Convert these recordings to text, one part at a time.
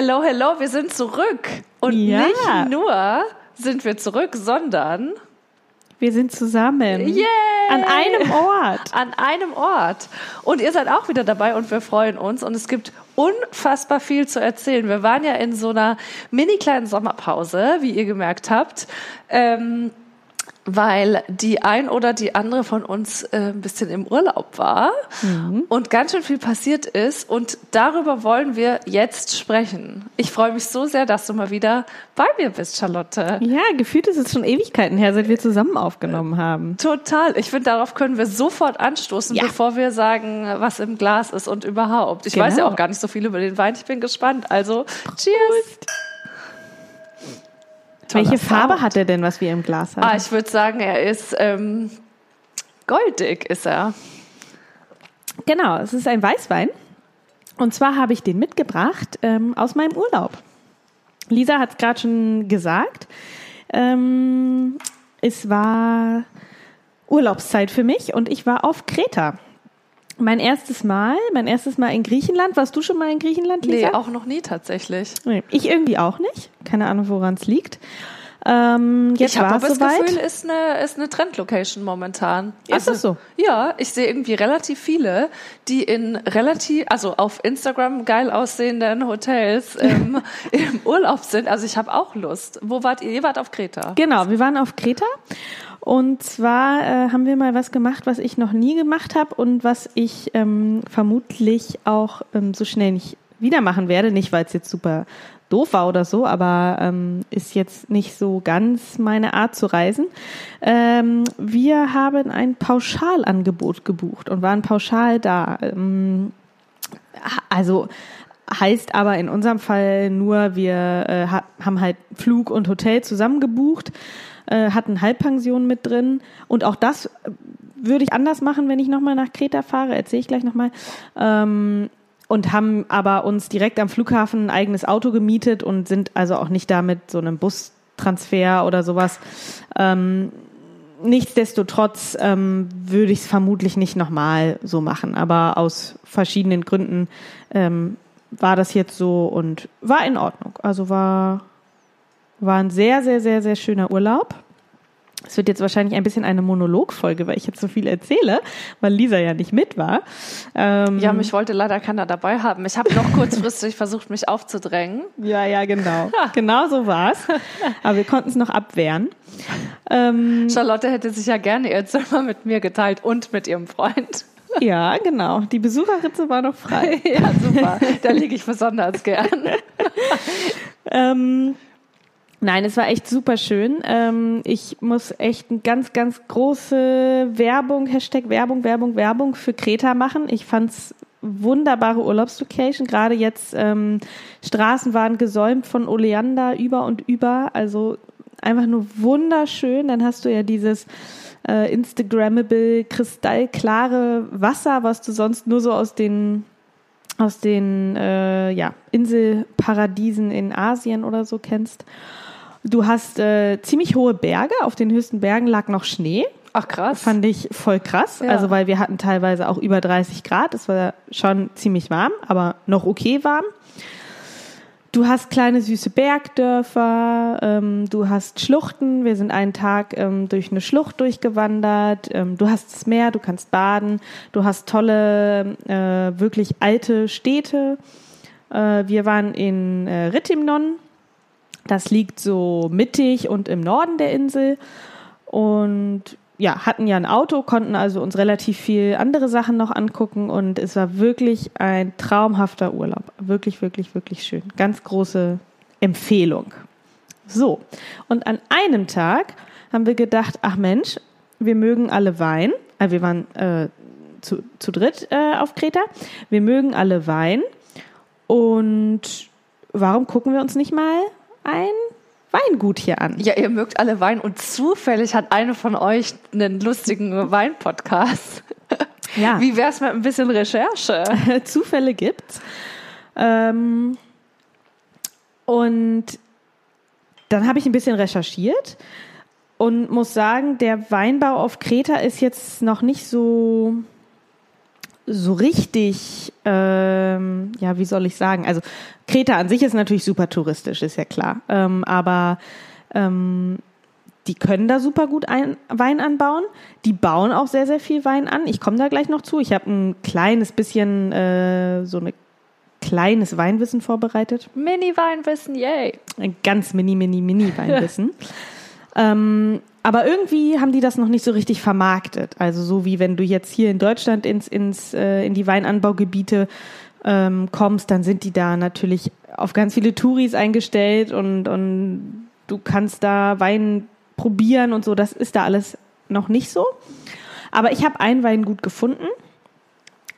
Hello, hello, wir sind zurück. Und Ja. nicht nur sind wir zurück, sondern Wir sind zusammen. Yay! An einem Ort. an einem Ort. Und ihr seid auch wieder dabei und wir freuen uns. Und es gibt unfassbar viel zu erzählen. Wir waren ja in so einer mini kleinen Sommerpause, wie ihr gemerkt habt. Ähm, weil die ein oder die andere von uns äh, ein bisschen im Urlaub war und ganz schön viel passiert ist. Und darüber wollen wir jetzt sprechen. Ich freue mich so sehr, dass du mal wieder bei mir bist, Charlotte. Ja, gefühlt ist es schon Ewigkeiten her, seit wir zusammen aufgenommen haben. Total. Ich finde, darauf können wir sofort anstoßen, Ja. bevor wir sagen, was im Glas ist und überhaupt. Ich weiß ja Genau. auch gar nicht so viel über den Wein. Ich bin gespannt. Also, cheers. Welche Farbe Sound. hat er denn, was wir im Glas haben? Ah, ich würde sagen, er ist ähm, goldig, ist er. Genau, es ist ein Weißwein. Und zwar habe ich den mitgebracht ähm, aus meinem Urlaub. Lisa hat es gerade schon gesagt. Ähm, es war Urlaubszeit für mich und ich war auf Kreta. Mein erstes Mal, mein erstes Mal in Griechenland. Warst du schon mal in Griechenland, Lisa? Nee, auch noch nie tatsächlich. Nee, ich irgendwie auch nicht. Keine Ahnung, woran es liegt. Ähm, jetzt ich habe aber das soweit. Gefühl, ist eine, ist eine Trendlocation momentan. Ist das so? Ja, ich sehe irgendwie relativ viele, die in relativ, also auf Instagram geil aussehenden Hotels ähm, im Urlaub sind. Also ich habe auch Lust. Wo wart ihr? Ihr wart auf Kreta. Genau, wir waren auf Kreta und zwar äh, haben wir mal was gemacht, was ich noch nie gemacht habe und was ich ähm, vermutlich auch ähm, so schnell nicht wieder machen werde. Nicht, weil es jetzt super doof war oder so, aber ähm, ist jetzt nicht so ganz meine Art zu reisen. Ähm, wir haben ein Pauschalangebot gebucht und waren pauschal da. Ähm, also heißt aber in unserem Fall nur, wir äh, ha haben halt Flug und Hotel zusammen gebucht, äh, hatten Halbpension mit drin und auch das äh, würde ich anders machen, wenn ich nochmal nach Kreta fahre, erzähle ich gleich nochmal. Ähm, und haben aber uns direkt am Flughafen ein eigenes Auto gemietet und sind also auch nicht da mit so einem Bustransfer oder sowas. Ähm, nichtsdestotrotz ähm, würde ich es vermutlich nicht nochmal so machen, aber aus verschiedenen Gründen ähm, war das jetzt so und war in Ordnung. Also war, war ein sehr, sehr, sehr, sehr schöner Urlaub. Es wird jetzt wahrscheinlich ein bisschen eine Monologfolge, weil ich jetzt so viel erzähle, weil Lisa ja nicht mit war. Ähm, Ja, mich wollte leider keiner dabei haben. Ich habe noch kurzfristig versucht, mich aufzudrängen. Ja, ja, genau. Genau so war's. Aber wir konnten es noch abwehren. Ähm, Charlotte hätte sich ja gerne ihr Zimmer mit mir geteilt und mit ihrem Freund. ja, genau. Die Besucherritze war noch frei. ja, super. Da liege ich besonders gern. Ähm, nein, es war echt super schön. Ähm, ich muss echt eine ganz, ganz große Werbung, Hashtag Werbung, Werbung, Werbung für Kreta machen. Ich fand's wunderbare Urlaubslocation. Gerade jetzt ähm, Straßen waren gesäumt von Oleander über und über. Also einfach nur wunderschön. Dann hast du ja dieses äh, Instagrammable, kristallklare Wasser, was du sonst nur so aus den aus den äh, ja, Inselparadiesen in Asien oder so kennst. Du hast äh, ziemlich hohe Berge. Auf den höchsten Bergen lag noch Schnee. Ach krass. Fand ich voll krass. Ja. Also, weil wir hatten teilweise auch über 30 Grad. Es war schon ziemlich warm, aber noch okay warm. Du hast kleine süße Bergdörfer, ähm, du hast Schluchten. Wir sind einen Tag ähm, durch eine Schlucht durchgewandert. Ähm, du hast das Meer, du kannst baden. Du hast tolle, äh, wirklich alte Städte. Äh, wir waren in äh, Ritimnon. Das liegt so mittig und im Norden der Insel. Und ja, hatten ja ein Auto, konnten also uns relativ viel andere Sachen noch angucken und es war wirklich ein traumhafter Urlaub. Wirklich, wirklich, wirklich schön. Ganz große Empfehlung. So, und an einem Tag haben wir gedacht, ach Mensch, wir mögen alle Wein. Also wir waren äh, zu, zu dritt äh, auf Kreta. Wir mögen alle Wein. Und warum gucken wir uns nicht mal ein Weingut hier an? Ja, ihr mögt alle Wein und zufällig hat eine von euch einen lustigen Wein-Podcast. Ja. Wie wär's mit ein bisschen Recherche? Zufälle gibt's. Ähm, und dann habe ich ein bisschen recherchiert und muss sagen, der Weinbau auf Kreta ist jetzt noch nicht so so richtig ähm, ja, wie soll ich sagen? Also Kreta an sich ist natürlich super touristisch, ist ja klar. Ähm, aber ähm, die können da super gut ein, Wein anbauen. Die bauen auch sehr, sehr viel Wein an. Ich komme da gleich noch zu. Ich habe ein kleines bisschen äh, so ein kleines Weinwissen vorbereitet. Mini-Weinwissen, yay. Ein ganz mini, mini, mini Weinwissen. ähm, aber irgendwie haben die das noch nicht so richtig vermarktet. Also so wie wenn du jetzt hier in Deutschland ins, ins, äh, in die Weinanbaugebiete ähm, kommst, dann sind die da natürlich auf ganz viele Touris eingestellt und, und du kannst da Wein probieren und so. Das ist da alles noch nicht so. Aber ich habe einen Wein gut gefunden.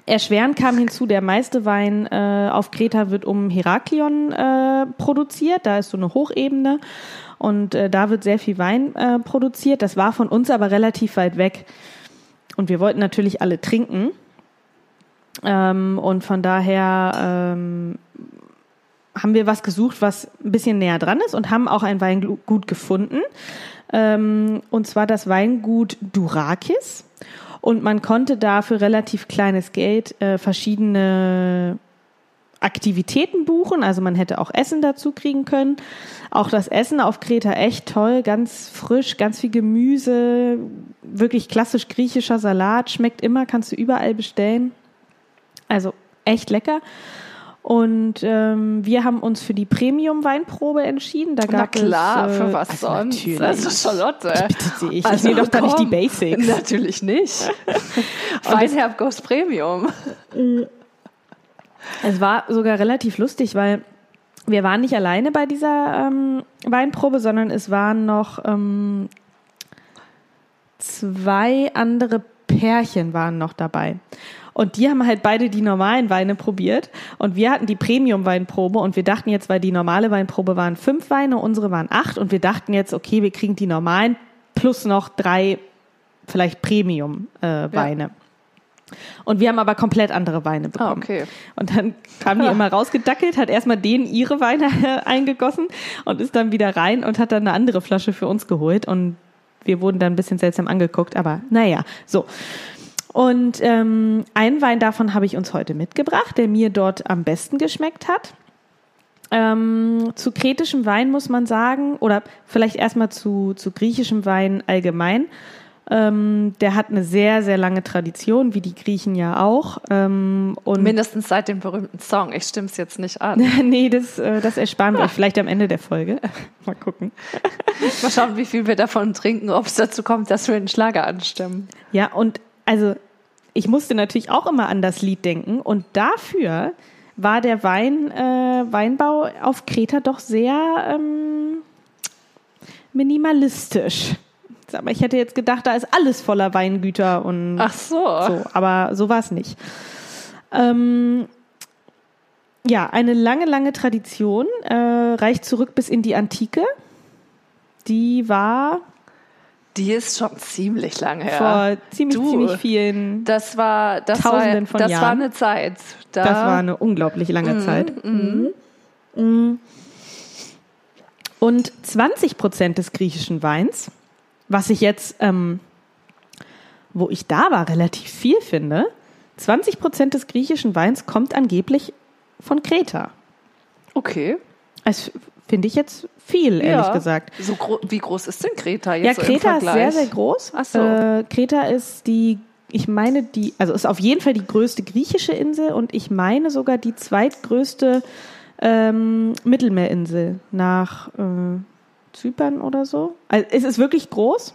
Erschwerend kam hinzu, der meiste Wein äh, auf Kreta wird um Heraklion äh, produziert. Da ist so eine Hochebene und äh, da wird sehr viel Wein äh, produziert. Das war von uns aber relativ weit weg. Und wir wollten natürlich alle trinken. Ähm, und von daher ähm, haben wir was gesucht, was ein bisschen näher dran ist und haben auch ein Weingut gefunden. Ähm, und zwar das Weingut Durakis. Und man konnte da für relativ kleines Geld äh, verschiedene Aktivitäten buchen. Also man hätte auch Essen dazu kriegen können. Auch das Essen auf Kreta echt toll, ganz frisch, ganz viel Gemüse, wirklich klassisch griechischer Salat, schmeckt immer, kannst du überall bestellen. Also echt lecker. Und ähm, wir haben uns für die Premium-Weinprobe entschieden. Da gab Na klar, es, äh, für was also sonst? Natürlich. Also Charlotte. Bitte Also, ich nehme doch da nicht die komm. Basics. Natürlich nicht. Weinherb Ghost Premium. Es war sogar relativ lustig, weil wir waren nicht alleine bei dieser ähm, Weinprobe, sondern es waren noch ähm, zwei andere Pärchen waren noch dabei. Und die haben halt beide die normalen Weine probiert. Und wir hatten die Premium-Weinprobe und wir dachten jetzt, weil die normale Weinprobe waren fünf Weine, unsere waren acht. Und wir dachten jetzt, okay, wir kriegen die normalen plus noch drei vielleicht Premium-Weine. Und wir haben aber komplett andere Weine Ah, bekommen. okay. Und dann kam die immer rausgedackelt, hat erstmal denen ihre Weine eingegossen und ist dann wieder rein und hat dann eine andere Flasche für uns geholt. Und wir wurden dann ein bisschen seltsam angeguckt, aber naja, so. Und ähm, einen Wein davon habe ich uns heute mitgebracht, der mir dort am besten geschmeckt hat. Ähm, zu kretischem Wein muss man sagen, oder vielleicht erstmal zu, zu griechischem Wein allgemein. Ähm, der hat eine sehr, sehr lange Tradition, wie die Griechen ja auch. Ähm, und Mindestens seit dem berühmten Song. Ich stimm's jetzt nicht an. nee, das, äh, das ersparen wir euch vielleicht am Ende der Folge. Mal gucken. Mal schauen, wie viel wir davon trinken, ob es dazu kommt, dass wir den Schlager anstimmen. Ja, und also ich musste natürlich auch immer an das Lied denken und dafür war der Wein, äh, Weinbau auf Kreta doch sehr ähm, minimalistisch. Aber ich hätte jetzt gedacht, da ist alles voller Weingüter und Ach so. so, aber so war es nicht. Ähm, ja, eine lange, lange Tradition äh, reicht zurück bis in die Antike. Die war Die ist schon ziemlich lange her. vor ziemlich, Du. ziemlich vielen. Das war, das Tausenden war, von das Jahren. war eine Zeit. Da, Das war eine unglaublich lange Zeit. Mhm. Und 20 Prozent des griechischen Weins, was ich jetzt, ähm, wo ich da war, relativ viel finde, 20 Prozent des griechischen Weins kommt angeblich von Kreta. okay. Das finde ich jetzt viel, ehrlich Ja. gesagt. So gro wie groß ist denn Kreta Ja, jetzt so im Kreta ist Vergleich? sehr, sehr groß. Ach so. Äh, Kreta ist die, ich meine, die, also ist auf jeden Fall die größte griechische Insel und ich meine sogar die zweitgrößte ähm, Mittelmeerinsel nach äh, Zypern oder so. Also es ist wirklich groß.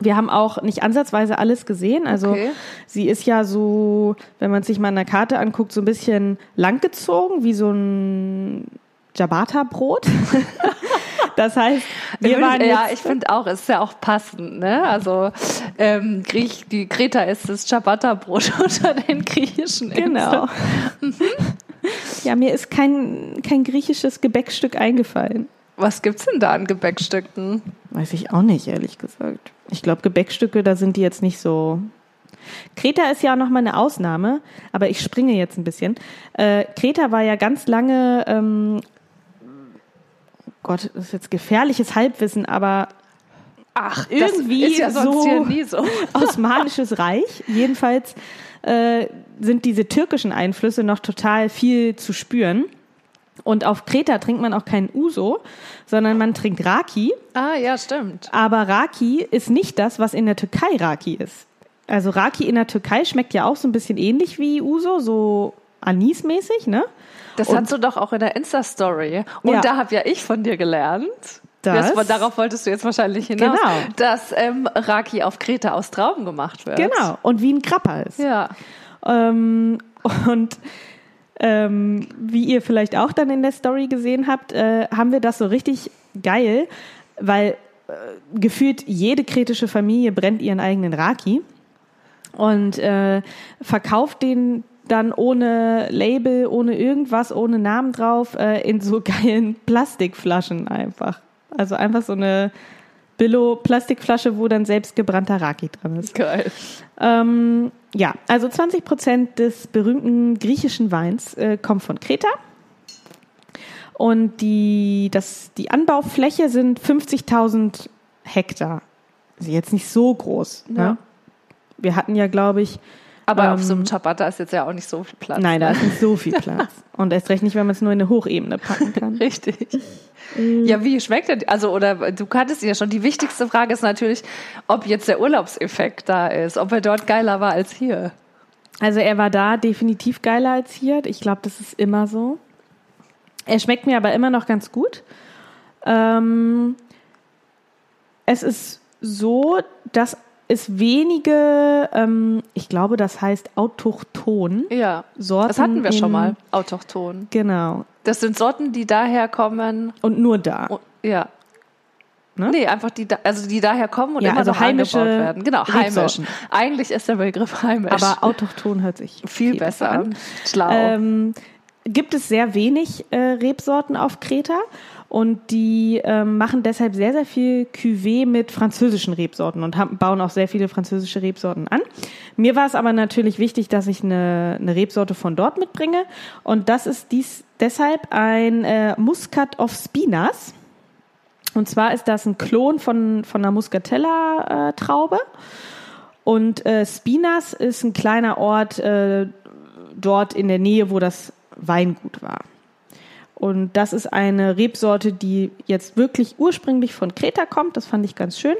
Wir haben auch nicht ansatzweise alles gesehen. Also Okay. sie ist ja so, wenn man sich mal an der Karte anguckt, so ein bisschen langgezogen, wie so ein Ciabatta-Brot. das heißt, wir waren ja, ich finde auch, es ist ja auch passend, ne? Also ähm, Griech, die Kreta ist das Ciabatta-Brot unter den griechischen Inseln. Genau. ja, mir ist kein, kein griechisches Gebäckstück eingefallen. Was gibt's denn da an Gebäckstücken? Weiß ich auch nicht, ehrlich gesagt. Ich glaube, Gebäckstücke, da sind die jetzt nicht so. Kreta ist ja auch nochmal eine Ausnahme, aber ich springe jetzt ein bisschen. Äh, Kreta war ja ganz lange, ähm, oh Gott, das ist jetzt gefährliches Halbwissen, aber Ach, irgendwie ist ja so so. Osmanisches Reich. Jedenfalls äh, sind diese türkischen Einflüsse noch total viel zu spüren. Und auf Kreta trinkt man auch keinen Uso, sondern man trinkt Raki. Ah, ja, stimmt. Aber Raki ist nicht das, was in der Türkei Raki ist. Also Raki in der Türkei schmeckt ja auch so ein bisschen ähnlich wie Uso, so anismäßig, ne? Das Und- hast du doch auch in der Insta-Story. Und Ja. da habe ja ich von dir gelernt. Das- Das, darauf wolltest du jetzt wahrscheinlich hinaus, Genau. dass ähm, Raki auf Kreta aus Trauben gemacht wird. Genau. Und wie ein Krapper ist. Ja. Ähm, und ähm, wie ihr vielleicht auch dann in der Story gesehen habt, äh, haben wir das so richtig geil, weil äh, gefühlt jede kretische Familie brennt ihren eigenen Raki und äh, verkauft den dann ohne Label, ohne irgendwas, ohne Namen drauf, äh, in so geilen Plastikflaschen einfach. Also einfach so eine Billo-Plastikflasche, wo dann selbst gebrannter Raki drin ist. Geil. Ähm, ja, also 20 Prozent des berühmten griechischen Weins äh, kommt von Kreta. Und die, das, die Anbaufläche sind 50.000 Hektar. Also jetzt nicht so groß. Ja. Ne? Wir hatten ja, glaube ich, Aber auf Ähm, so einem Ciabatta ist jetzt ja auch nicht so viel Platz. nein, da ist nicht so viel Platz. Und erst recht nicht, wenn man es nur in eine Hochebene packen kann. Richtig. Mm. Ja, wie schmeckt denn? Also, oder du kanntest ihn ja schon. Die wichtigste Frage ist natürlich, ob jetzt der Urlaubseffekt da ist, ob er dort geiler war als hier. Also er war da definitiv geiler als hier. Ich glaube, das ist immer so. Er schmeckt mir aber immer noch ganz gut. Ähm, es ist so, dass es wenige, ähm, ich glaube, das heißt autochton Ja, Sorten. das hatten wir schon in- mal, autochton. Genau. Das sind Sorten, die daher kommen. Und nur da. Oh, ja. Ne? Nee, einfach die, da, also die daher kommen und Ja, immer also noch heimische angebaut werden. Genau, heimisch. Eigentlich ist der Begriff heimisch. Aber autochton hört sich viel besser an. Schlau. Ähm, gibt es sehr wenig äh, Rebsorten auf Kreta und die ähm, machen deshalb sehr, sehr viel Cuvée mit französischen Rebsorten und haben, bauen auch sehr viele französische Rebsorten an. Mir war es aber natürlich wichtig, dass ich eine, eine Rebsorte von dort mitbringe und das ist dies deshalb ein äh, Muscat of Spinas. Und zwar ist das ein Klon von, von einer Muscatella-Traube. Und äh, Spinas ist ein kleiner Ort äh, dort in der Nähe, wo das Weingut war. Und das ist eine Rebsorte, die jetzt wirklich ursprünglich von Kreta kommt. Das fand ich ganz schön.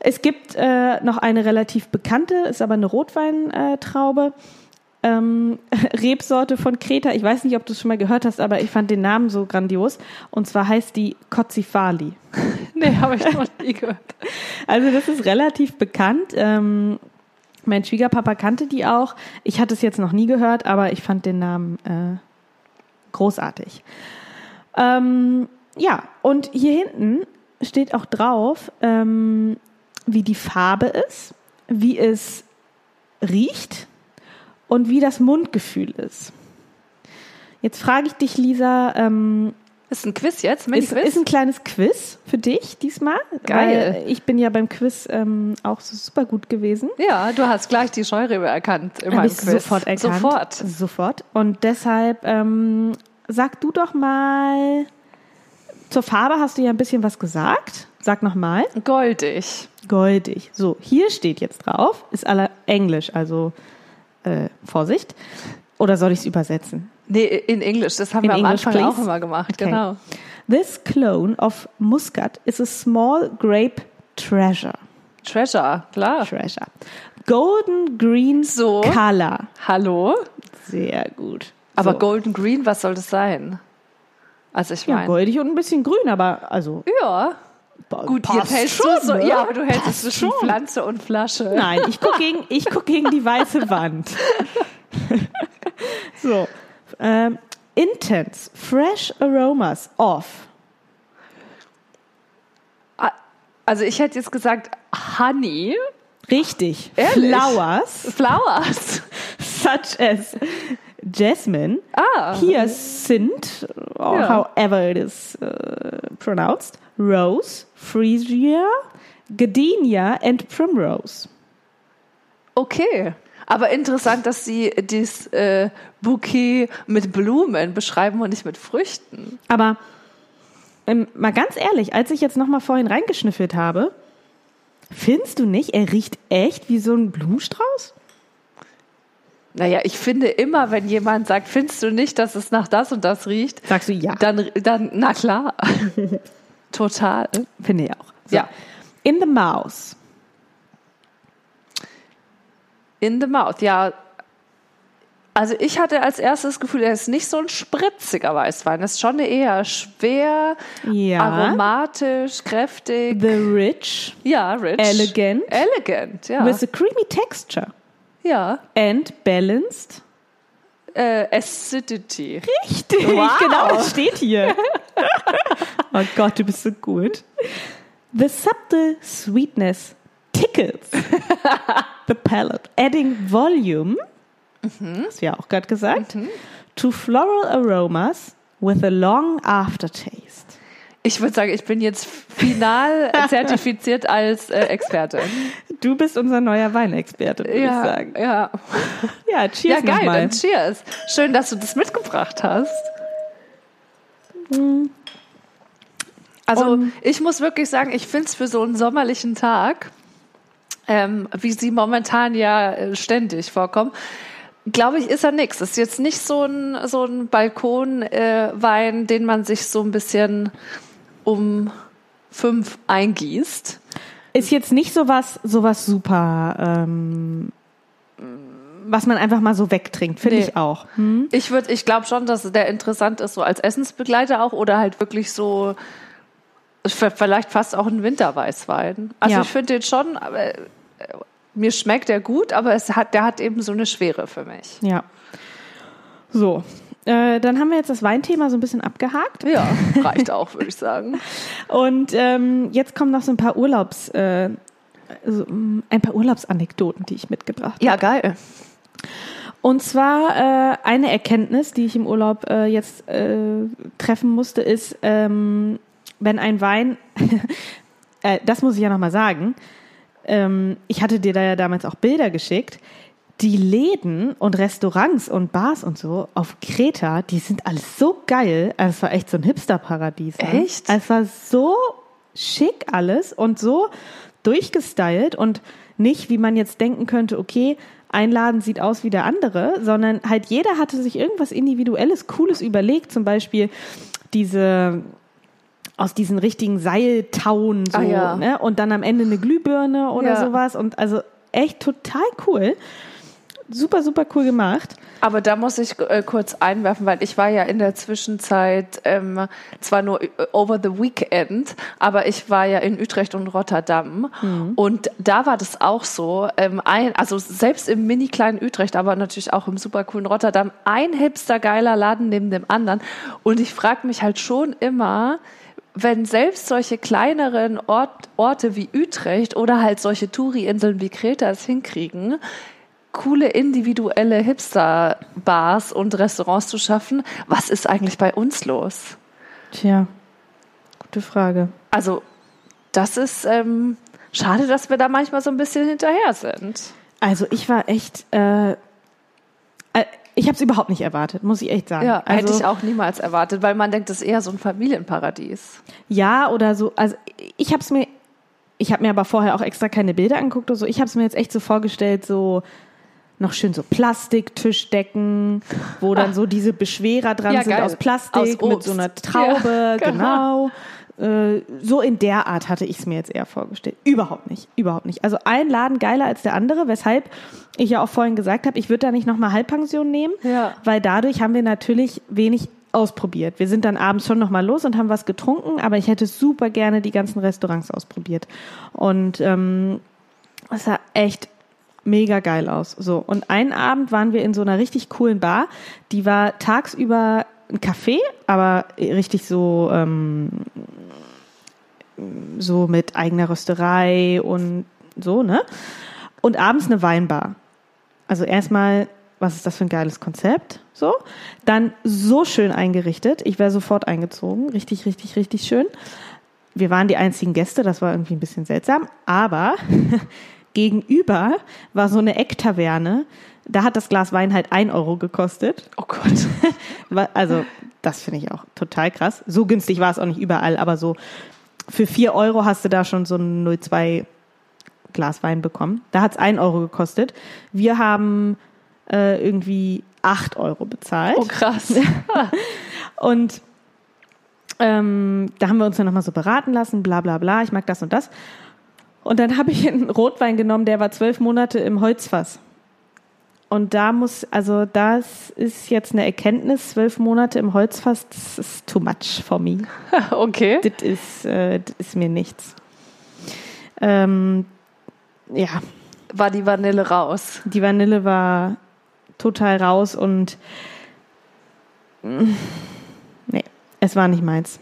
Es gibt äh, noch eine relativ bekannte, ist aber eine Rotweintraube. Ähm, Rebsorte von Kreta. Ich weiß nicht, ob du es schon mal gehört hast, aber ich fand den Namen so grandios. Und zwar heißt die Kotzifali. nee, habe ich noch nie gehört. Also das ist relativ bekannt. Ähm, mein Schwiegerpapa kannte die auch. Ich hatte es jetzt noch nie gehört, aber ich fand den Namen äh, großartig. Ähm, ja, und hier hinten steht auch drauf, ähm, wie die Farbe ist, wie es riecht und wie das Mundgefühl ist. Jetzt frage ich dich, Lisa, ähm, Ist ein Quiz jetzt? ist, Mini-Quiz? ist ein kleines Quiz für dich diesmal. Geil. Weil ich bin ja beim Quiz ähm, auch so super gut gewesen. ja, du hast gleich die Scheurebe erkannt in Hab ich Quiz. sofort erkannt. Sofort. Sofort. Und deshalb ähm, sag du doch mal, zur Farbe hast du ja ein bisschen was gesagt. Sag noch mal. Goldig. Goldig. So, hier steht jetzt drauf, ist aller Englisch, also äh, Vorsicht. Oder soll ich es übersetzen? Nee, in Englisch. Das haben In wir am English, Anfang auch please. immer gemacht. Okay. Genau. This clone of Muscat is a small grape treasure. Treasure, klar. Treasure. Golden green So. color. Hallo? Sehr gut. Aber so. Golden Green, was soll das sein? Also ich Ja, meine, goldig und ein bisschen grün, aber also ja, gut, passt jetzt hältst schon, du so, ne? ja, aber du hältst es Passt zwischen schon. Pflanze und Flasche. Nein, ich gucke gegen, ich guck gegen die weiße Wand. so. Ähm, intense, fresh aromas of. Ah, Also ich hätte jetzt gesagt Honey, Richtig. Ehrlich? Flowers, Flowers. such as jasmine, Ah, hyacinth, or Ja. however it is uh, pronounced, rose, freesia, gardenia and primrose. okay. Aber interessant, dass sie dieses äh, Bouquet mit Blumen beschreiben und nicht mit Früchten. Aber ähm, mal ganz ehrlich, als ich jetzt noch mal vorhin reingeschnüffelt habe, findest du nicht, er riecht echt wie so ein Blumenstrauß? Naja, ich finde immer, wenn jemand sagt, findest du nicht, dass es nach das und das riecht, Sagst du ja. dann, dann na klar. Total. Finde ich auch. So. Ja. In the Mouse. In the mouth, ja. Also ich hatte als erstes das Gefühl, er ist nicht so ein spritziger Weißwein. Er ist schon eher schwer, Ja. aromatisch, kräftig. The Rich. ja, rich. Elegant. Elegant, ja. With a creamy texture. Ja. And balanced. Äh, acidity. Richtig, Wow. genau, das steht hier. oh Gott, du bist so gut. The subtle sweetness tickles the palate, adding volume, hast du ja auch gerade gesagt, to floral aromas with a long aftertaste. Ich würde sagen, ich bin jetzt final zertifiziert als äh, Expertin. Du bist unser neuer Weinexperte, würde ich Ja, sagen. ja. Ja, ja, cheers geil, nochmal. dann cheers. Schön, dass du das mitgebracht hast. Also Um- ich muss wirklich sagen, ich finde es für so einen sommerlichen Tag, ähm, wie sie momentan ja äh, ständig vorkommen, glaube ich, ist er nix. Ist jetzt nicht so ein, so ein Balkonwein, äh, den man sich so ein bisschen um fünf eingießt. Ist jetzt nicht sowas, sowas super, ähm, was man einfach mal so wegtrinkt, finde Nee. ich auch. Ich würde, ich glaube schon, dass der interessant ist, so als Essensbegleiter auch oder halt wirklich so, vielleicht fast auch ein Winterweißwein. Also Ja. ich finde den schon, aber, äh, mir schmeckt der gut, aber es hat, der hat eben so eine Schwere für mich. Ja. So, äh, dann haben wir jetzt das Weinthema so ein bisschen abgehakt. Ja, reicht auch, würde ich sagen. Und ähm, jetzt kommen noch so ein paar Urlaubs, äh, so, mm, ein paar Urlaubsanekdoten, die ich mitgebracht Ja, geil. Und zwar äh, eine Erkenntnis, die ich im Urlaub äh, jetzt äh, treffen musste, ist, ähm, wenn ein Wein, äh, das muss ich ja nochmal sagen, ähm, ich hatte dir da ja damals auch Bilder geschickt, die Läden und Restaurants und Bars und so auf Kreta, die sind alles so geil. Also es war echt so ein Hipster-Paradies. Ne? Echt? Es war so schick alles und so durchgestylt und nicht, wie man jetzt denken könnte, okay, ein Laden sieht aus wie der andere, sondern halt jeder hatte sich irgendwas Individuelles, Cooles überlegt. Zum Beispiel diese aus diesen richtigen Seiltauen so, Ah, ja. ne? Und dann am Ende eine Glühbirne oder Ja. sowas. Und also echt total cool. Super, super cool gemacht. Aber da muss ich äh, kurz einwerfen, weil ich war ja in der Zwischenzeit ähm, zwar nur äh, over the weekend, aber ich war ja in Utrecht und Rotterdam und da war das auch so. Ähm, ein, also selbst im mini kleinen Utrecht, aber natürlich auch im super coolen Rotterdam, ein hipster geiler Laden neben dem anderen. Und ich frage mich halt schon immer, wenn selbst solche kleineren Ort, Orte wie Utrecht oder halt solche Touri-Inseln wie Kreta es hinkriegen, coole individuelle Hipster-Bars und Restaurants zu schaffen, was ist eigentlich bei uns los? Tja, gute Frage. Also, das ist ähm, schade, dass wir da manchmal so ein bisschen hinterher sind. Also ich war echt, äh, äh, ich habe es überhaupt nicht erwartet, muss ich echt sagen. Ja, also, hätte ich auch niemals erwartet, weil man denkt, das ist eher so ein Familienparadies. Ja, oder so. Also ich habe es mir, ich habe mir aber vorher auch extra keine Bilder angeguckt oder so. Ich habe es mir jetzt echt so vorgestellt, so noch schön so Plastiktischdecken, wo dann so diese Beschwerer dran Ja, sind geil. aus Plastik Aus mit so einer Traube, Ja, genau. Äh, So in der Art hatte ich es mir jetzt eher vorgestellt. Überhaupt nicht, überhaupt nicht. Also ein Laden geiler als der andere, weshalb ich ja auch vorhin gesagt habe, ich würde da nicht nochmal Halbpension nehmen, Ja. weil dadurch haben wir natürlich wenig ausprobiert. Wir sind dann abends schon nochmal los und haben was getrunken, aber ich hätte super gerne die ganzen Restaurants ausprobiert. Und ähm, es sah echt mega geil aus. So, und einen Abend waren wir in so einer richtig coolen Bar. Die war tagsüber ein Café, aber richtig so, ähm, so mit eigener Rösterei und so, ne? Und abends eine Weinbar. Also erstmal, was ist das für ein geiles Konzept? So. Dann so schön eingerichtet. Ich wäre sofort eingezogen. Richtig, richtig, richtig schön. Wir waren die einzigen Gäste, das war irgendwie ein bisschen seltsam. Aber gegenüber war so eine Ecktaverne. Da hat das Glas Wein halt ein Euro gekostet. Oh Gott. Also, das finde ich auch total krass. So günstig war es auch nicht überall, aber so für vier Euro hast du da schon so ein 02 Glas Wein bekommen. Da hat es ein Euro gekostet. Wir haben äh, irgendwie 8 Euro bezahlt. Oh, krass. Und ähm, da haben wir uns dann nochmal so beraten lassen, bla bla bla, ich mag das und das. Und dann habe ich einen Rotwein genommen, der war zwölf Monate im Holzfass. Und da muss, also das ist jetzt eine Erkenntnis, zwölf Monate im Holzfass, das ist too much for me. okay. Das ist, äh, das ist mir nichts. Ähm, ja, War die Vanille raus. die Vanille war total raus und mm, nee, es war nicht meins.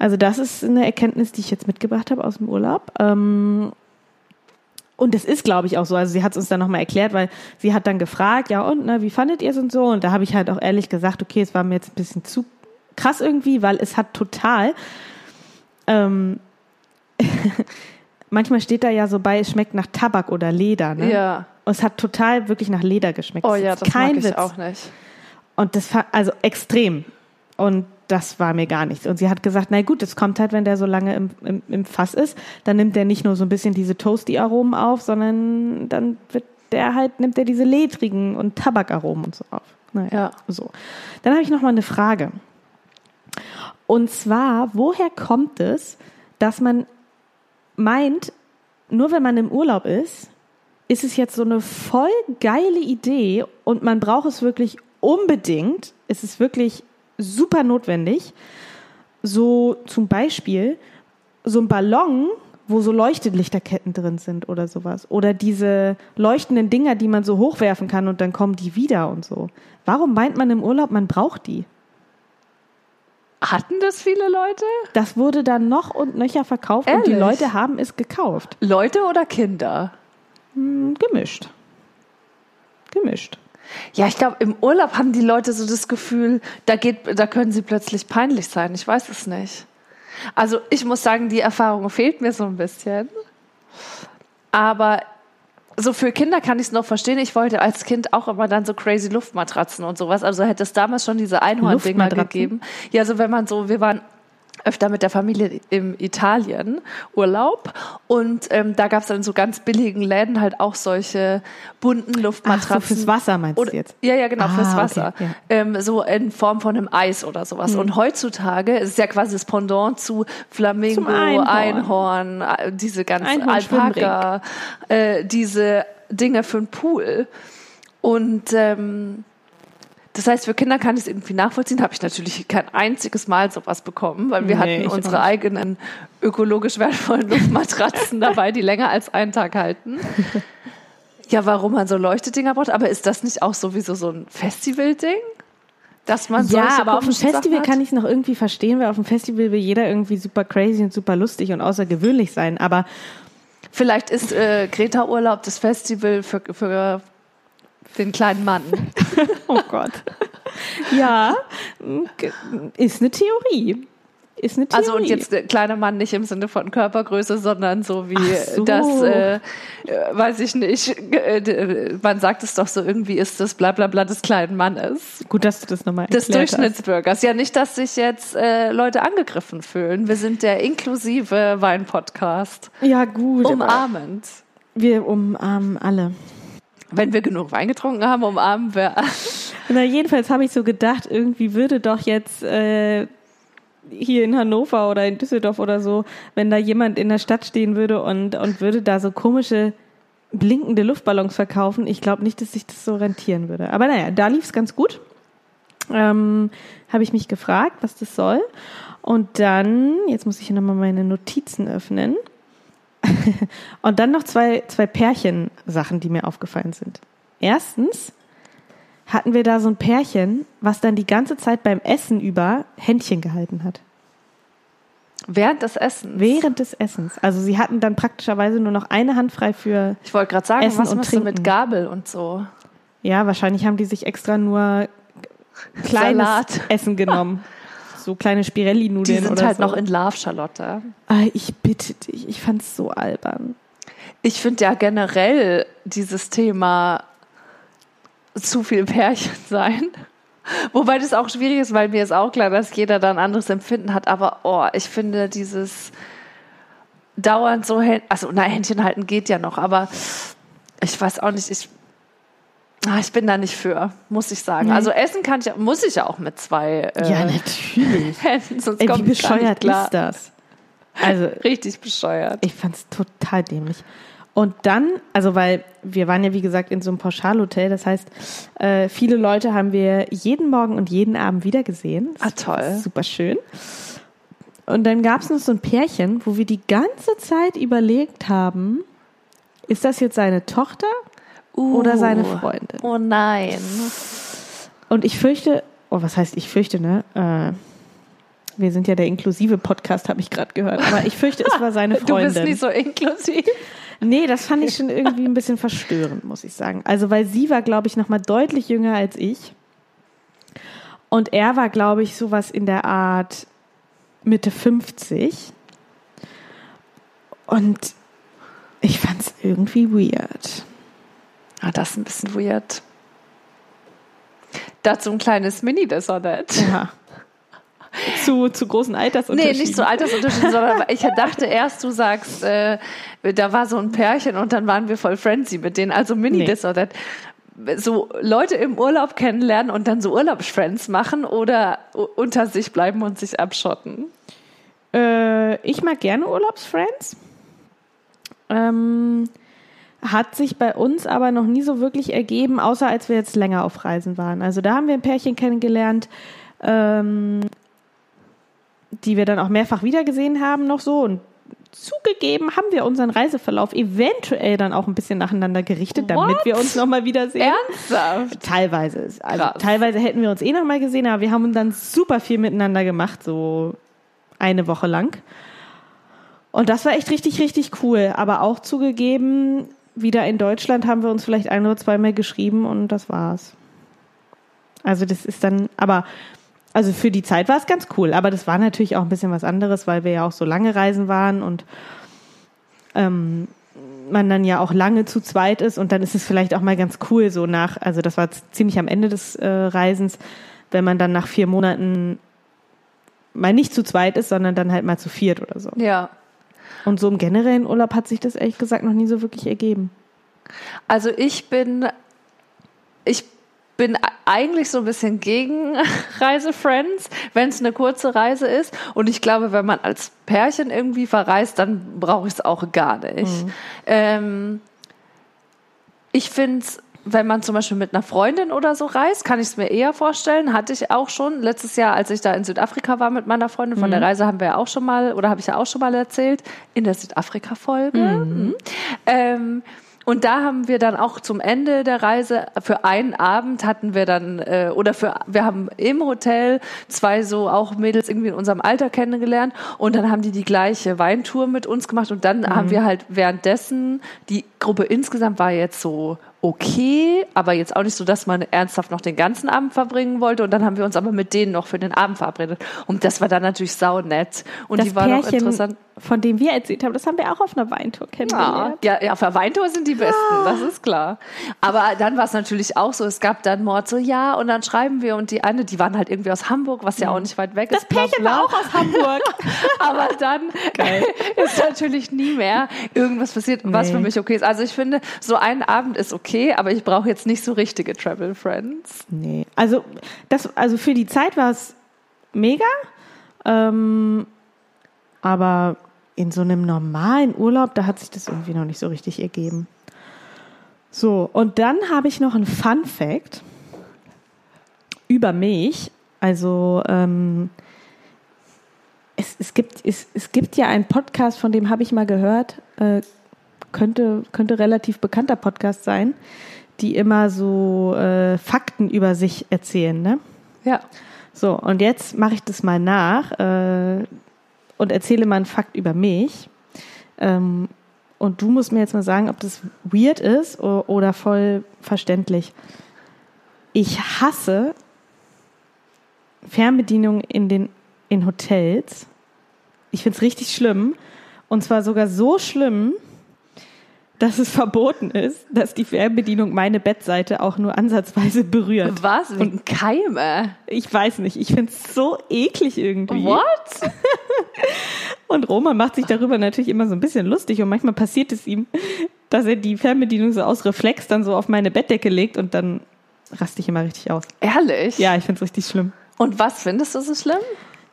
Also das ist eine Erkenntnis, die ich jetzt mitgebracht habe aus dem Urlaub. Ähm, und das ist, glaube ich, auch so. Also sie hat es uns dann nochmal erklärt, weil sie hat dann gefragt, ja und, ne, wie fandet ihr es und so? Und da habe ich halt auch ehrlich gesagt, okay, es war mir jetzt ein bisschen zu krass irgendwie, weil es hat total ähm, manchmal steht da ja so bei, es schmeckt nach Tabak oder Leder. Ne? Ja. Und es hat total wirklich nach Leder geschmeckt. Oh ja, jetzt das kein mag ich Witz. auch nicht. Und das war also extrem. Und das war mir gar nichts. Und sie hat gesagt, na gut, das kommt halt, wenn der so lange im, im, im Fass ist, dann nimmt der nicht nur so ein bisschen diese Toasty-Aromen auf, sondern dann wird der halt, nimmt er diese ledrigen und Tabakaromen und so auf. Naja, Ja. so. Dann habe ich noch mal eine Frage. Und zwar, woher kommt es, dass man meint, nur wenn man im Urlaub ist, ist es jetzt so eine voll geile Idee und man braucht es wirklich unbedingt. Es ist wirklich super notwendig. So zum Beispiel so ein Ballon, wo so Leuchtelichterketten drin sind oder sowas. Oder diese leuchtenden Dinger, die man so hochwerfen kann und dann kommen die wieder und so. Warum meint man im Urlaub, man braucht die? Hatten das viele Leute? Das wurde dann noch und nöcher verkauft und die Ehrlich? Leute haben es gekauft. Leute oder Kinder? Hm, Gemischt. Gemischt. Ja, ich glaube, im Urlaub haben die Leute so das Gefühl, da geht, da können sie plötzlich peinlich sein. Ich weiß es nicht. Also ich muss sagen, die Erfahrung fehlt mir so ein bisschen. Aber so für Kinder kann ich es noch verstehen. Ich wollte als Kind auch immer dann so crazy Luftmatratzen und sowas. Also hätte es damals schon diese Einhorndinger gegeben. Ja, so wenn man so, wir waren öfter mit der Familie im Italien Urlaub und ähm, da gab es dann so ganz billigen Läden halt auch solche bunten Luftmatratzen. Ach, so fürs Wasser meinst Oder, du jetzt? Ja, ja, genau, Ah, fürs okay, Wasser. ja. Hm. Ähm, so in Form von einem Eis oder sowas. Und heutzutage ist es ja quasi das Pendant zu Flamingo, Einhorn. Einhorn, äh, diese ganzen Alpaka, äh, diese Dinge für den Pool. Und ähm, das heißt, für Kinder kann ich es irgendwie nachvollziehen. Habe ich natürlich kein einziges Mal sowas bekommen, weil wir Nee, hatten unsere eigenen ökologisch wertvollen Luftmatratzen dabei, die länger als einen Tag halten. Ja, warum man so Leuchtedinger braucht, aber ist das nicht auch sowieso so ein Festival-Ding? Dass man Ja, aber auf dem Festival kann ich es noch irgendwie verstehen, weil auf dem Festival will jeder irgendwie super crazy und super lustig und außergewöhnlich sein. Aber Vielleicht ist äh, Greta Urlaub das Festival für, für den kleinen Mann. oh Gott. ja, ist eine Theorie. Ist eine Theorie. Also und jetzt der kleine Mann nicht im Sinne von Körpergröße, sondern so wie so. das, äh, äh, weiß ich nicht, äh, d- man sagt es doch so, irgendwie ist das bla bla bla des kleinen Mannes. Gut, dass du das nochmal Des erklärt hast. Durchschnittsbürgers. Ja, nicht, dass sich jetzt äh, Leute angegriffen fühlen. Wir sind der inklusive Wein-Podcast. Ja, gut. Umarmend. wir umarmen alle. Wenn wir genug Wein getrunken haben, umarmen wir. Na, jedenfalls habe ich so gedacht, irgendwie würde doch jetzt äh, hier in Hannover oder in Düsseldorf oder so, wenn da jemand in der Stadt stehen würde und, und würde da so komische blinkende Luftballons verkaufen, ich glaube nicht, dass sich das so rentieren würde. Aber naja, da lief es ganz gut. Ähm, habe ich mich gefragt, was das soll. Und dann, jetzt muss ich nochmal meine Notizen öffnen. Und dann noch zwei, zwei Pärchen-Sachen, die mir aufgefallen sind. Erstens hatten wir da so ein Pärchen, was dann die ganze Zeit beim Essen über Händchen gehalten hat. Während des Essens. Während des Essens. Also sie hatten dann praktischerweise nur noch eine Hand frei für, Ich wollte gerade sagen, Essen was und machst du Trinken. mit Gabel und so? ja, wahrscheinlich haben die sich extra nur kleines Salat. Essen genommen. So kleine Die Spirelli-Nudeln sind oder halt so. noch in Love, Charlotte. Ah, ich bitte dich, ich fand's so albern. Ich finde ja generell dieses Thema zu viel Pärchen sein. Wobei das auch schwierig ist, weil mir ist auch klar, dass jeder da ein anderes Empfinden hat. Aber oh, ich finde dieses dauernd so, Hän- also na, Händchen halten geht ja noch, aber ich weiß auch nicht, ich, ich bin da nicht für, muss ich sagen. Nee. Also essen kann ich, muss ich ja auch mit zwei äh, Ja, natürlich. Händen, sonst Ey, wie kommt es gar nicht bescheuert ist das? Also, Richtig bescheuert. ich fand's total dämlich. Und dann, also weil wir waren ja wie gesagt in so einem Pauschalhotel, das heißt, äh, viele Leute haben wir jeden Morgen und jeden Abend wieder gesehen. Ah, toll. Super schön. Und dann gab es noch so ein Pärchen, wo wir die ganze Zeit überlegt haben, ist das jetzt seine Tochter oder seine Freundin? Oh nein. Und ich fürchte, oh, was heißt ich fürchte, ne? Äh, wir sind ja der inklusive Podcast, habe ich gerade gehört. Aber ich fürchte, es war seine Du Freundin. bist nicht so inklusiv. Nee, das fand ich schon irgendwie ein bisschen verstörend, muss ich sagen. Also, weil sie war, glaube ich, noch mal deutlich jünger als ich. Und er war, glaube ich, sowas in der Art Mitte 50. Und ich fand es irgendwie weird. Ah, das ist ein bisschen weird. Dazu ein kleines Mini-Dessert. Ja. Zu, zu großen Nee, Altersunterschieden. nicht so Altersunterschied, sondern ich dachte erst, du sagst, äh, da war so ein Pärchen und dann waren wir voll frenzy mit denen, also Mini-Dessert. So Leute im Urlaub kennenlernen und dann so Urlaubsfriends machen oder unter sich bleiben und sich abschotten. Äh, ich mag gerne Urlaubsfriends. Ähm, hat sich bei uns aber noch nie so wirklich ergeben, außer als wir jetzt länger auf Reisen waren. Also da haben wir ein Pärchen kennengelernt, ähm, die wir dann auch mehrfach wiedergesehen haben noch so und zugegeben haben wir unseren Reiseverlauf eventuell dann auch ein bisschen nacheinander gerichtet, damit What? wir uns nochmal wiedersehen. Ernsthaft? Teilweise. Also Krass. teilweise hätten wir uns eh noch mal gesehen, aber wir haben dann super viel miteinander gemacht, so eine Woche lang. Und das war echt richtig, richtig cool. Aber auch zugegeben, wieder in Deutschland haben wir uns vielleicht ein oder zweimal geschrieben und das war's. Also das ist dann, aber also für die Zeit war es ganz cool, aber das war natürlich auch ein bisschen was anderes, weil wir ja auch so lange Reisen waren und ähm, man dann ja auch lange zu zweit ist und dann ist es vielleicht auch mal ganz cool, so nach, also das war ziemlich am Ende des äh, Reisens, wenn man dann nach vier Monaten mal nicht zu zweit ist, sondern dann halt mal zu viert oder so. Ja. Und so im generellen Urlaub hat sich das ehrlich gesagt noch nie so wirklich ergeben. Also ich bin, ich bin eigentlich so ein bisschen gegen Reisefriends, wenn es eine kurze Reise ist. Und ich glaube, wenn man als Pärchen irgendwie verreist, dann brauche ich es auch gar nicht. Ähm, ich finde es, wenn man zum Beispiel mit einer Freundin oder so reist, kann ich es mir eher vorstellen. Hatte ich auch schon letztes Jahr, als ich da in Südafrika war mit meiner Freundin. Von der Reise haben wir ja auch schon mal, oder habe ich ja auch schon mal erzählt, in der Südafrika-Folge. Mhm. Ähm, und da haben wir dann auch zum Ende der Reise für einen Abend hatten wir dann äh, oder für wir haben im Hotel zwei so auch Mädels irgendwie in unserem Alter kennengelernt und dann haben die die gleiche Weintour mit uns gemacht und dann haben wir halt währenddessen die Gruppe insgesamt war jetzt so okay, aber jetzt auch nicht so, dass man ernsthaft noch den ganzen Abend verbringen wollte. Und dann haben wir uns aber mit denen noch für den Abend verabredet. Und das war dann natürlich saunett. Und Das die war noch Pärchen, interessant. Von dem wir erzählt haben, das haben wir auch auf einer Weintour Ja, kennengelernt. ja, ja, auf der Weintour sind die Besten, das ist klar. Aber dann war es natürlich auch so, es gab dann Mord so, ja, und dann schreiben wir und die eine, die waren halt irgendwie aus Hamburg, was ja auch nicht weit weg Das ist. bla, Pärchen bla. war auch aus Hamburg. Aber dann ist natürlich nie mehr irgendwas passiert, was Nee. für mich okay ist. Also ich finde, so ein Abend ist okay, aber ich brauche jetzt nicht so richtige Travel Friends. Nee, also das, also für die Zeit war es mega, ähm, aber in so einem normalen Urlaub, da hat sich das irgendwie noch nicht so richtig ergeben. So, und dann habe ich noch einen Fun Fact über mich. Also ähm, es, es, gibt, es, es gibt ja einen Podcast, von dem habe ich mal gehört, äh, könnte, könnte relativ bekannter Podcast sein, die immer so äh, Fakten über sich erzählen. Ne? Ja. So, und jetzt mache ich das mal nach äh, und erzähle mal einen Fakt über mich. Ähm, und du musst mir jetzt mal sagen, ob das weird ist oder voll verständlich. Ich hasse Fernbedienung in den in Hotels. Ich finde es richtig schlimm. Und zwar sogar so schlimm, dass es verboten ist, dass die Fernbedienung meine Bettseite auch nur ansatzweise berührt. Was? Wegen Keime? Ich weiß nicht, ich finde es so eklig irgendwie. What? Und Roman macht sich darüber natürlich immer so ein bisschen lustig und manchmal passiert es ihm, dass er die Fernbedienung so aus Reflex dann so auf meine Bettdecke legt und dann raste ich immer richtig aus. Ehrlich? Ja, ich finde es richtig schlimm. Und was findest du so schlimm?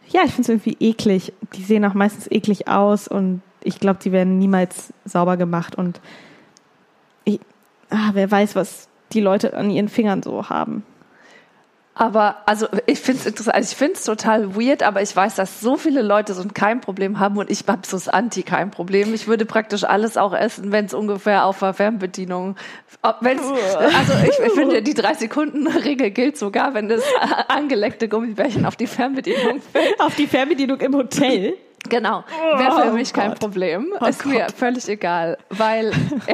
Ja, ich finde es irgendwie eklig. Die sehen auch meistens eklig aus und ich glaube, die werden niemals sauber gemacht und ich, ah, wer weiß, was die Leute an ihren Fingern so haben. Aber also ich finde es interessant, also ich finde es total weird, aber ich weiß, dass so viele Leute so ein Keimproblem haben und ich habe so das Anti-Keimproblem. Ich würde praktisch alles auch essen, wenn es ungefähr auf der Fernbedienung, wenn's, also ich, ich finde die drei Sekunden Regel gilt sogar, wenn das angeleckte Gummibärchen auf die Fernbedienung fällt. Auf die Fernbedienung im Hotel. Genau, wäre für Oh mich kein Gott. Problem. Oh ist mir Gott. völlig egal, weil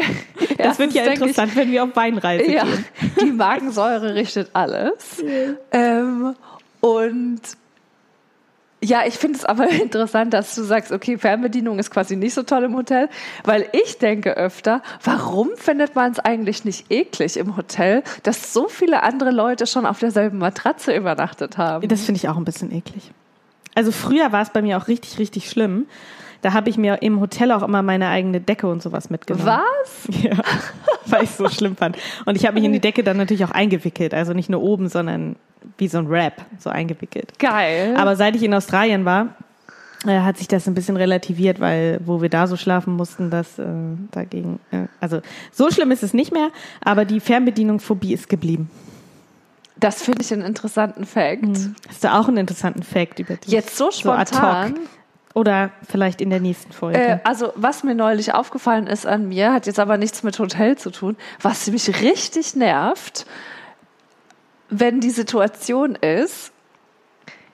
Das wird ja interessant, wenn wir auf Weinreise Ich, ja, gehen. die Magensäure richtet alles. Ähm, und ja, ich finde es aber interessant, dass du sagst, okay, Fernbedienung ist quasi nicht so toll im Hotel, weil ich denke öfter, warum findet man es eigentlich nicht eklig im Hotel, dass so viele andere Leute schon auf derselben Matratze übernachtet haben? Das finde ich auch ein bisschen eklig. Also früher war es bei mir auch richtig, richtig schlimm. Da habe ich mir im Hotel auch immer meine eigene Decke und sowas mitgenommen. Was? Ja, weil ich es so schlimm fand. Und ich habe mich in die Decke dann natürlich auch eingewickelt. Also nicht nur oben, sondern wie so ein Wrap, so eingewickelt. Geil. Aber seit ich in Australien war, äh, hat sich das ein bisschen relativiert, weil wo wir da so schlafen mussten, das äh, dagegen, äh, also so schlimm ist es nicht mehr, aber die Fernbedienung-Phobie ist geblieben. Das finde ich einen interessanten Fact. Hast du auch einen interessanten Fact über dich? Jetzt so spontan. hoc. Oder vielleicht in der nächsten Folge. Äh, also, was mir neulich aufgefallen ist an mir, hat jetzt aber nichts mit Hotel zu tun, was mich richtig nervt, wenn die Situation ist,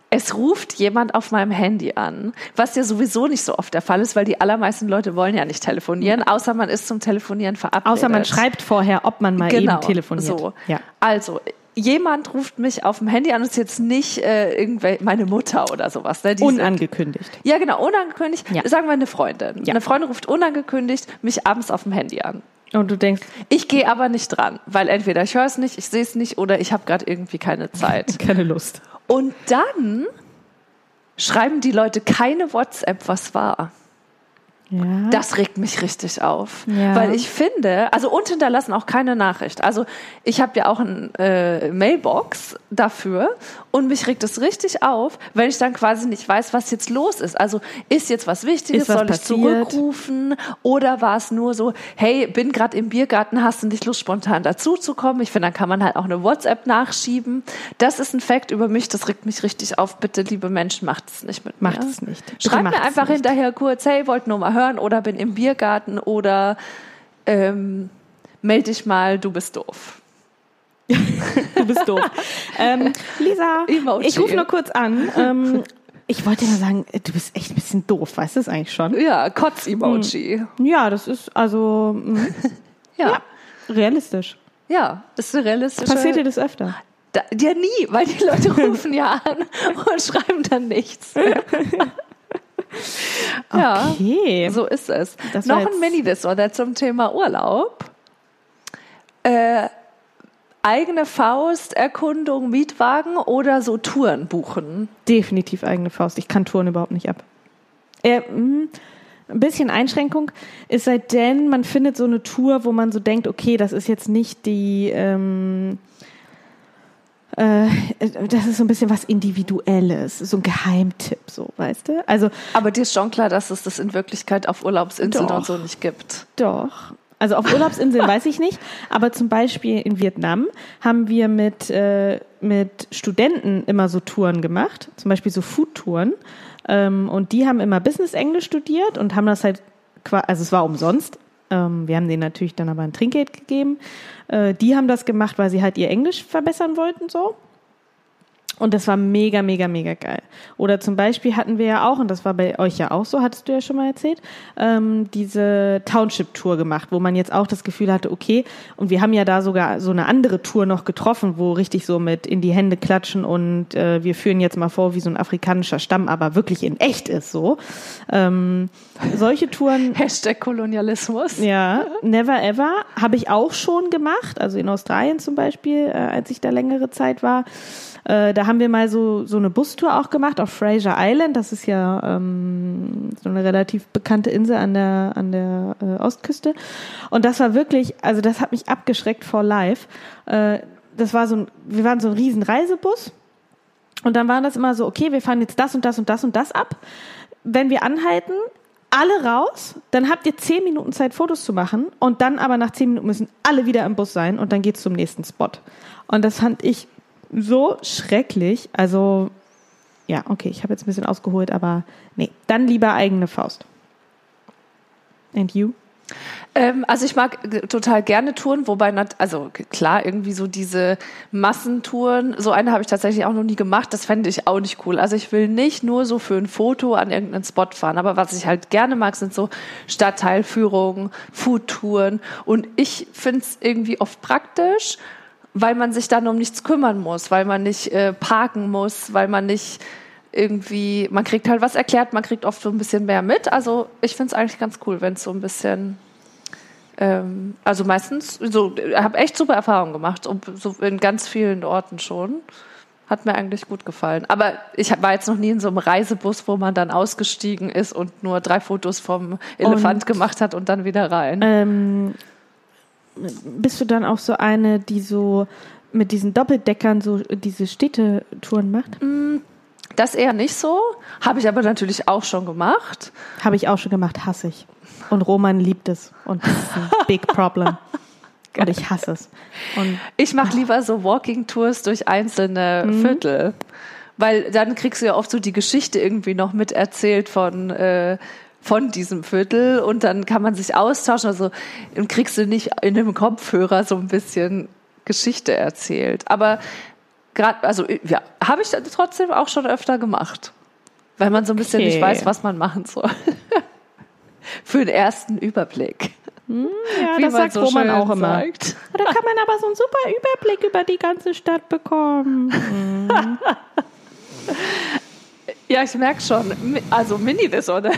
es ruft jemand auf meinem Handy an, was ja sowieso nicht so oft der Fall ist, weil die allermeisten Leute wollen ja nicht telefonieren, außer man ist zum Telefonieren verabredet. Außer man schreibt vorher, ob man mal genau, eben telefoniert. So. Ja. Also, jemand ruft mich auf dem Handy an, das ist jetzt nicht äh, irgendwel meine Mutter oder sowas. Ne? Die sind- Unangekündigt. ja, genau, unangekündigt. Ja. Sagen wir eine Freundin. Ja. Eine Freundin ruft unangekündigt mich abends auf dem Handy an. Und du denkst, Ich gehe aber nicht dran, weil entweder ich höre es nicht, ich sehe es nicht oder ich habe gerade irgendwie keine Zeit. keine Lust. Und dann schreiben die Leute keine WhatsApp, was war. Ja. Das regt mich richtig auf. Ja. Weil ich finde, also und hinterlassen auch keine Nachricht. Also ich habe ja auch ein äh, Mailbox dafür und mich regt es richtig auf, wenn ich dann quasi nicht weiß, was jetzt los ist. Also ist jetzt was Wichtiges, was soll ich passiert? zurückrufen oder war es nur so, hey, bin gerade im Biergarten, hast du nicht Lust, spontan dazuzukommen? Ich finde, dann kann man halt auch eine WhatsApp nachschieben. Das ist ein Fakt über mich, das regt mich richtig auf. Bitte, liebe Menschen, macht es nicht mit Macht mir. es nicht. Schreibt macht mir einfach nicht. hinterher kurz, hey, wollt nur mal hören oder bin im Biergarten oder ähm, melde dich mal, du bist doof. Du bist doof. ähm, Lisa, Emoji. ich rufe nur kurz an. Ähm, ich wollte nur sagen, du bist echt ein bisschen doof, weißt du das eigentlich schon? Ja, Kotz-Emoji. Ja, das ist also mm, Ja. realistisch. ja, ist eine realistische... Passiert dir das öfter? Da, ja, nie, weil die Leute rufen ja an und schreiben dann nichts. ja, Okay. so ist es. Das Noch ein Mini-Disorder zum Thema Urlaub. Äh, eigene Faust, Erkundung, Mietwagen oder so Touren buchen? Definitiv eigene Faust. Ich kann Touren überhaupt nicht ab. Äh, mh, ein bisschen Einschränkung ist seitdem man findet so eine Tour, wo man so denkt, okay, das ist jetzt nicht die, ähm, äh, das ist so ein bisschen was Individuelles, so ein Geheimtipp, so, weißt du? Also Aber dir ist schon klar, dass es das in Wirklichkeit auf Urlaubsinseln Doch. und so nicht gibt. Doch. Also auf Urlaubsinseln weiß ich nicht, aber zum Beispiel in Vietnam haben wir mit, äh, mit Studenten immer so Touren gemacht, zum Beispiel so Foodtouren. Ähm, und die haben immer Business Englisch studiert und haben das halt, also es war umsonst. Ähm, wir haben denen natürlich dann aber ein Trinkgeld gegeben. Äh, die haben das gemacht, weil sie halt ihr Englisch verbessern wollten so. Und das war mega, mega, mega geil. Oder zum Beispiel hatten wir ja auch, und das war bei euch ja auch so, hattest du ja schon mal erzählt, ähm, diese Township-Tour gemacht, wo man jetzt auch das Gefühl hatte, okay, und wir haben ja da sogar so eine andere Tour noch getroffen, wo richtig so mit in die Hände klatschen und äh, wir führen jetzt mal vor, wie so ein afrikanischer Stamm, aber wirklich in echt ist so. Ähm, solche Touren. Hashtag Kolonialismus. Ja, never ever. Habe ich auch schon gemacht, also in Australien zum Beispiel, äh, als ich da längere Zeit war. Äh, da haben wir mal so, so eine Bustour auch gemacht auf Fraser Island. Das ist ja ähm, so eine relativ bekannte Insel an der, an der äh, Ostküste. Und das war wirklich, also das hat mich abgeschreckt vor live. Äh, das war so ein, wir waren so ein riesen Reisebus. Und dann waren das immer so, okay, wir fahren jetzt das und das und das und das ab. Wenn wir anhalten, alle raus, dann habt ihr zehn Minuten Zeit, Fotos zu machen und dann aber nach zehn Minuten müssen alle wieder im Bus sein und dann geht's zum nächsten Spot. Und das fand ich so schrecklich. Also, ja, okay, ich habe jetzt ein bisschen ausgeholt, aber nee, dann lieber eigene Faust. And you? Ähm, also ich mag total gerne Touren, wobei, also klar, irgendwie so diese Massentouren, so eine habe ich tatsächlich auch noch nie gemacht, das fände ich auch nicht cool. Also ich will nicht nur so für ein Foto an irgendeinen Spot fahren, aber was ich halt gerne mag, sind so Stadtteilführungen, Foodtouren und ich finde es irgendwie oft praktisch, weil man sich dann um nichts kümmern muss, weil man nicht äh, parken muss, weil man nicht irgendwie, man kriegt halt was erklärt, man kriegt oft so ein bisschen mehr mit. Also ich finde es eigentlich ganz cool, wenn es so ein bisschen, ähm, also meistens, so, ich habe echt super Erfahrungen gemacht, so in ganz vielen Orten schon. Hat mir eigentlich gut gefallen. Aber ich war jetzt noch nie in so einem Reisebus, wo man dann ausgestiegen ist und nur drei Fotos vom Elefant und, gemacht hat und dann wieder rein. Ähm, bist du dann auch so eine, die so mit diesen Doppeldeckern so diese Städtetouren macht? Mm, das eher nicht so. Habe ich aber natürlich auch schon gemacht. Habe ich auch schon gemacht, hasse ich. Und Roman liebt es. Und das ist ein big problem. Und ich hasse es. Und, ich mache lieber so Walking-Tours durch einzelne mhm. Viertel. Weil dann kriegst du ja oft so die Geschichte irgendwie noch miterzählt von äh, von diesem Viertel und dann kann man sich austauschen. Also kriegst du nicht in dem Kopfhörer so ein bisschen Geschichte erzählt. Aber gerade, also ja, habe ich trotzdem auch schon öfter gemacht, weil man so ein bisschen okay. nicht weiß, was man machen soll. Für den ersten Überblick. Hm, ja, Wie das sagt so Roman auch immer. Sagt. Da kann man aber so einen super Überblick über die ganze Stadt bekommen. Ja, ich merke schon. Also Mini das oder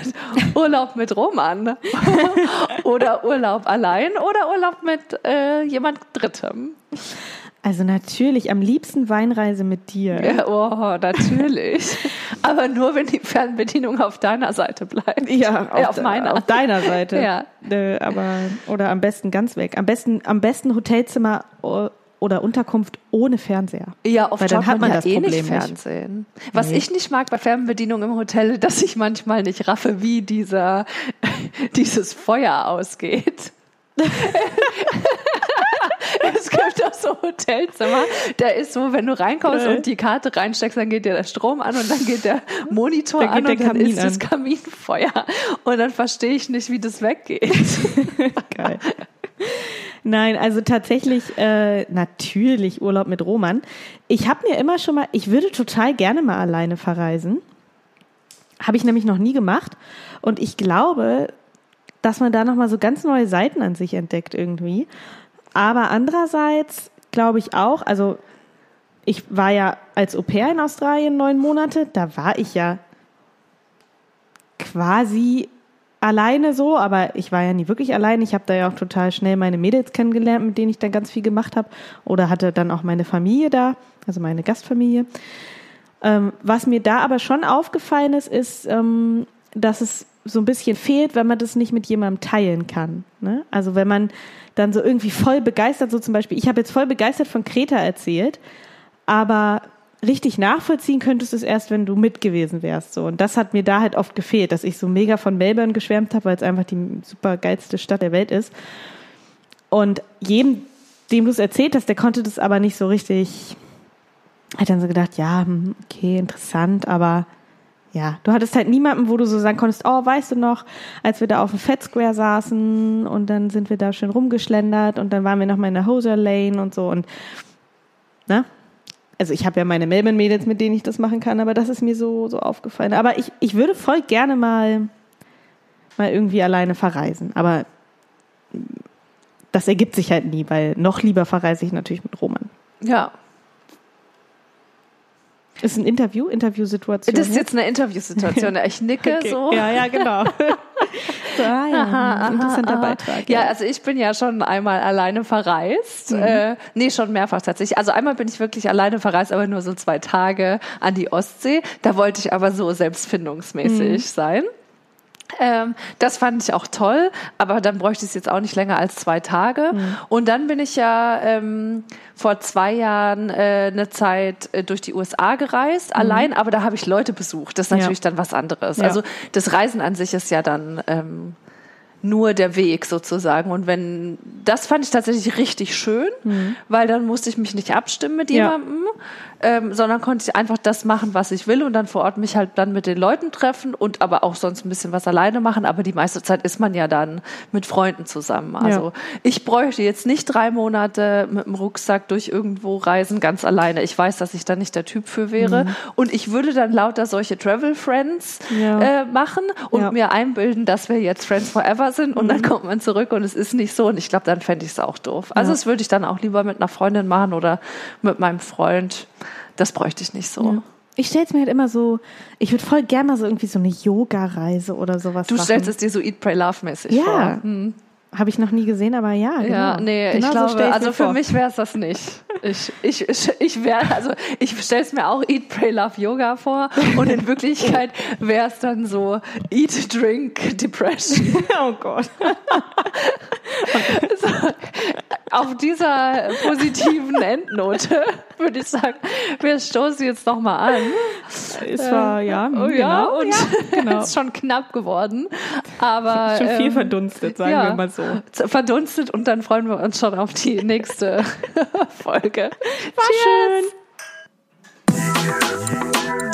Urlaub mit Roman oder Urlaub allein oder Urlaub mit äh, jemand Drittem. Also natürlich, am liebsten Weinreise mit dir. Ja, oh, natürlich. Aber nur, wenn die Fernbedienung auf deiner Seite bleibt. Ja, auf, äh, auf meiner. Auf deiner Seite. Ja. Äh, aber, oder am besten ganz weg. Am besten, am besten Hotelzimmer oh, oder Unterkunft ohne Fernseher. Ja, oft Weil dann hat man, man ja das eh Problem nicht Fernsehen. Nicht. Was nee. ich nicht mag bei Fernbedienung im Hotel, dass ich manchmal nicht raffe, wie dieser, dieses Feuer ausgeht. es gibt auch so Hotelzimmer, da ist so, wenn du reinkommst und die Karte reinsteckst, dann geht dir der Strom an und dann geht der Monitor dann an und dann ist das Kaminfeuer. Und dann verstehe ich nicht, wie das weggeht. Geil. Nein, also tatsächlich äh, natürlich Urlaub mit Roman. Ich habe mir immer schon mal, ich würde total gerne mal alleine verreisen. Habe ich nämlich noch nie gemacht. Und ich glaube, dass man da nochmal so ganz neue Seiten an sich entdeckt irgendwie. Aber andererseits glaube ich auch, also ich war ja als Au pair in Australien neun Monate, da war ich ja quasi alleine so, aber ich war ja nie wirklich allein. Ich habe da ja auch total schnell meine Mädels kennengelernt, mit denen ich dann ganz viel gemacht habe. Oder hatte dann auch meine Familie da, also meine Gastfamilie. Ähm, was mir da aber schon aufgefallen ist, ist, ähm, dass es so ein bisschen fehlt, wenn man das nicht mit jemandem teilen kann. Ne? Also wenn man dann so irgendwie voll begeistert, so zum Beispiel, ich habe jetzt voll begeistert von Kreta erzählt, aber richtig nachvollziehen könntest du es erst, wenn du mit gewesen wärst. So. Und das hat mir da halt oft gefehlt, dass ich so mega von Melbourne geschwärmt habe, weil es einfach die super geilste Stadt der Welt ist. Und jedem, dem du es erzählt hast, der konnte das aber nicht so richtig, hat dann so gedacht, ja, hm, okay, interessant, aber ja, du hattest halt niemanden, wo du so sagen konntest, oh, weißt du noch, als wir da auf dem Fat Square saßen und dann sind wir da schön rumgeschlendert und dann waren wir noch mal in der Hoser Lane und so und, ne? Also ich habe ja meine Melbourne-Mädels, mit denen ich das machen kann, aber das ist mir so, so aufgefallen. Aber ich, ich würde voll gerne mal, mal irgendwie alleine verreisen. Aber das ergibt sich halt nie, weil noch lieber verreise ich natürlich mit Roman. Ja. Ist ein Interview, Interviewsituation. Das ist jetzt eine Interviewsituation. Ich nicke Okay. so. Ja, ja, genau. so, ah, ja, Aha, interessanter aha. Beitrag. Ja, also ich bin ja schon einmal alleine verreist. Äh, nee, schon mehrfach tatsächlich. Also einmal bin ich wirklich alleine verreist, aber nur so zwei Tage an die Ostsee. Da wollte ich aber so selbstfindungsmäßig sein. Ähm, das fand ich auch toll, aber dann bräuchte ich es jetzt auch nicht länger als zwei Tage. Und dann bin ich ja ähm, vor zwei Jahren äh, eine Zeit äh, durch die USA gereist, allein, aber da habe ich Leute besucht. Das ist Ja. natürlich dann was anderes. Ja. Also das Reisen an sich ist ja dann ähm, nur der Weg sozusagen. Und wenn, das fand ich tatsächlich richtig schön, weil dann musste ich mich nicht abstimmen mit Mhm. Ja. Ähm, sondern konnte ich einfach das machen, was ich will und dann vor Ort mich halt dann mit den Leuten treffen und aber auch sonst ein bisschen was alleine machen. Aber die meiste Zeit ist man ja dann mit Freunden zusammen. Also ich bräuchte jetzt nicht drei Monate mit dem Rucksack durch irgendwo reisen, ganz alleine. Ich weiß, dass ich da nicht der Typ für wäre. Und ich würde dann lauter solche Travel Friends Ja. äh, machen und Ja. mir einbilden, dass wir jetzt Friends Forever sind und dann kommt man zurück und es ist nicht so und ich glaube, dann fände ich es auch doof. Also Ja. das würde ich dann auch lieber mit einer Freundin machen oder mit meinem Freund. Das bräuchte ich nicht so. Ich stelle es mir halt immer so, ich würde voll gerne mal so irgendwie so eine Yoga-Reise oder sowas Du machen. stellst es dir so Eat, Pray, Love mäßig ja, vor. Hm. habe ich noch nie gesehen, aber ja, genau. Ja, nee, genau ich so glaube, also für vor. mich wäre es das nicht. Ich, ich, ich, ich wäre, also ich stelle es mir auch Eat, Pray, Love Yoga vor und in Wirklichkeit wäre es dann so Eat, Drink, Depression. Oh Gott. Auf dieser positiven Endnote würde ich sagen, wir stoßen jetzt nochmal an. Es war, äh, ja, äh, genau. ja, und ja. Genau. ist schon knapp geworden. Aber, schon viel ähm, verdunstet, sagen ja, wir mal so. Verdunstet und dann freuen wir uns schon auf die nächste Folge. War Cheers. schön.